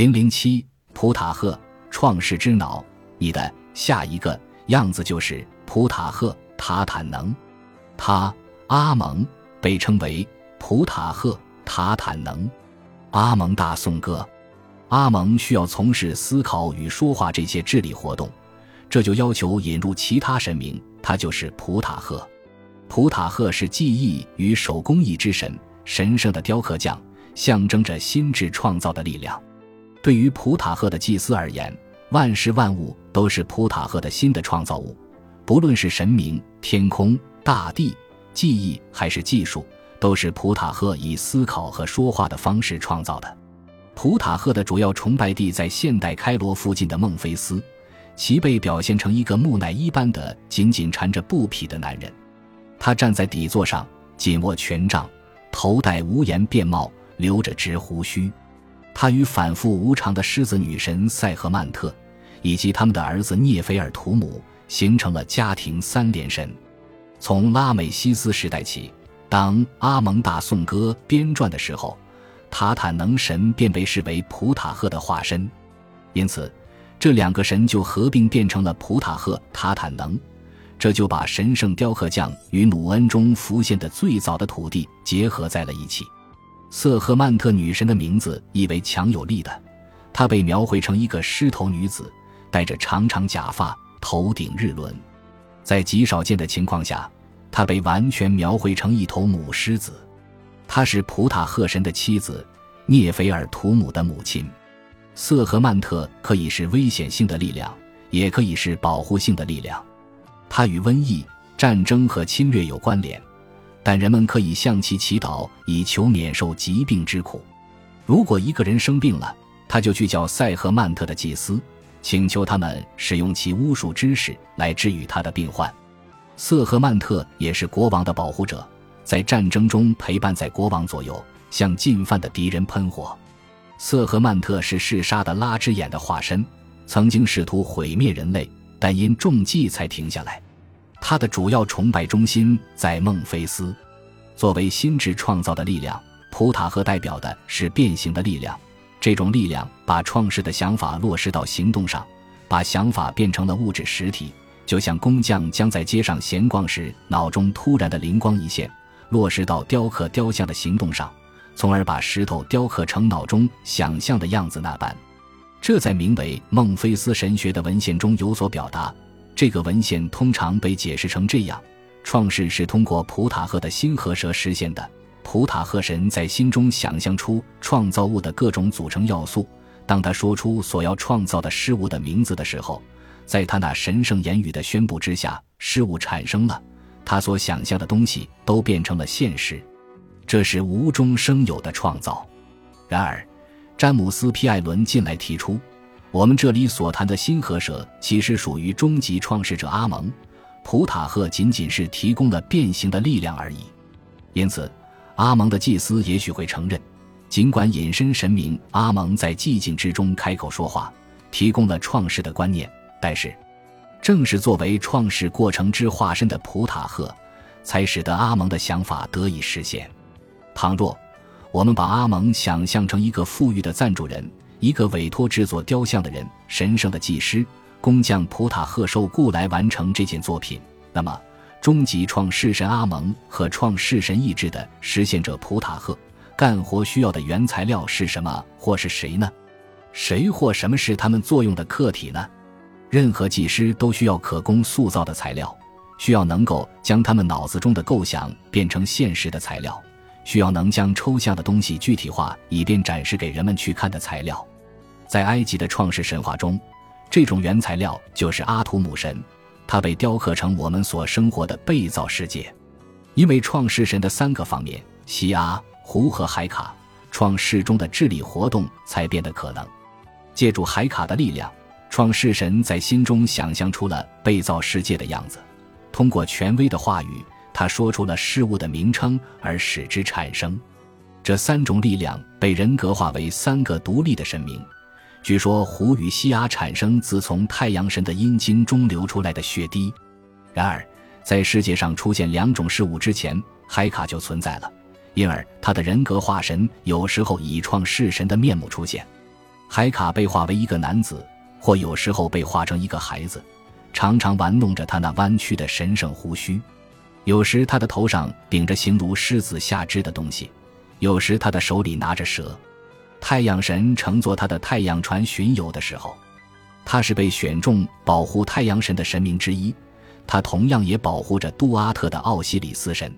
零零七，普塔赫，创世之脑。你的下一个样子就是普塔赫塔坦能。他阿蒙被称为普塔赫塔坦能。阿蒙大颂歌。阿蒙需要从事思考与说话这些智力活动，这就要求引入其他神明。他就是普塔赫。普塔赫是记忆与手工艺之神，神圣的雕刻匠，象征着心智创造的力量。对于普塔赫的祭司而言，万事万物都是普塔赫的新的创造物，不论是神明、天空、大地、记忆还是技术，都是普塔赫以思考和说话的方式创造的。普塔赫的主要崇拜地在现代开罗附近的孟菲斯，其被表现成一个木乃伊般的紧紧缠着布匹的男人。他站在底座上，紧握权杖，头戴无檐便帽，留着直胡须。他与反复无常的狮子女神赛赫曼特，以及他们的儿子涅菲尔图姆，形成了家庭三连神。从拉美西斯时代起，当阿蒙大颂歌编撰的时候。塔坦能神便被视为普塔赫的化身，因此，这两个神就合并变成了普塔赫塔坦能。这就把神圣雕刻匠与努恩中浮现的最早的土地结合在了一起。瑟赫曼特女神的名字意为强有力的，她被描绘成一个狮头女子，戴着长长假发，头顶日轮。在极少见的情况下，她被完全描绘成一头母狮子。她是普塔赫神的妻子，涅菲尔图姆的母亲。瑟赫曼特可以是危险性的力量，也可以是保护性的力量。它与瘟疫、战争和侵略有关联，但人们可以向其祈祷，以求免受疾病之苦。如果一个人生病了，他就去叫塞赫曼特的祭司，请求他们使用其巫术知识来治愈他的病患。瑟赫曼特也是国王的保护者。在战争中陪伴在国王左右，向进犯的敌人喷火。瑟赫曼特是嗜杀的拉之眼的化身，曾经试图毁灭人类，但因中计才停下来。他的主要崇拜中心在孟菲斯。作为心智创造的力量，普塔赫代表的是变形的力量。这种力量把创世的想法落实到行动上，把想法变成了物质实体，就像工匠将在街上闲逛时脑中突然的灵光一现。落实到雕刻雕像的行动上，从而把石头雕刻成脑中想象的样子那般。这在名为孟菲斯神学的文献中有所表达。这个文献通常被解释成这样：创世是通过普塔赫的心和蛇实现的。普塔赫神在心中想象出创造物的各种组成要素。当他说出所要创造的事物的名字的时候，在他那神圣言语的宣布之下，事物产生了。他所想象的东西都变成了现实，这是无中生有的创造。然而，詹姆斯·皮艾伦近来提出，我们这里所谈的新河蛇其实属于终极创始者阿蒙，普塔赫仅仅是提供了变形的力量而已。因此，阿蒙的祭司也许会承认，尽管隐身神明阿蒙在寂静之中开口说话，提供了创世的观念，但是。正是作为创世过程之化身的普塔赫，才使得阿蒙的想法得以实现。倘若我们把阿蒙想象成一个富裕的赞助人，一个委托制作雕像的人，神圣的技师、工匠普塔赫受雇来完成这件作品，那么终极创世神阿蒙和创世神意志的实现者普塔赫干活需要的原材料是什么，或是谁呢？谁或什么是他们作用的客体呢？任何技师都需要可供塑造的材料，需要能够将他们脑子中的构想变成现实的材料，需要能将抽象的东西具体化，以便展示给人们去看的材料。在埃及的创世神话中，这种原材料就是阿图姆神，他被雕刻成我们所生活的被造世界。因为创世神的三个方面——西阿、胡和海卡，创世中的智力活动才变得可能。借助海卡的力量。创世神在心中想象出了被造世界的样子，通过权威的话语，他说出了事物的名称，而使之产生。这三种力量被人格化为三个独立的神明。据说，胡与西阿产生自从太阳神的阴茎中流出来的血滴。然而，在世界上出现两种事物之前，海卡就存在了，因而他的人格化神有时候以创世神的面目出现。海卡被化为一个男子，或有时候被化成一个孩子，常常玩弄着他那弯曲的神圣胡须。有时他的头上顶着形如狮子下肢的东西，有时他的手里拿着蛇。太阳神乘坐他的太阳船巡游的时候，他是被选中保护太阳神的神明之一。他同样也保护着杜阿特的奥西里斯神。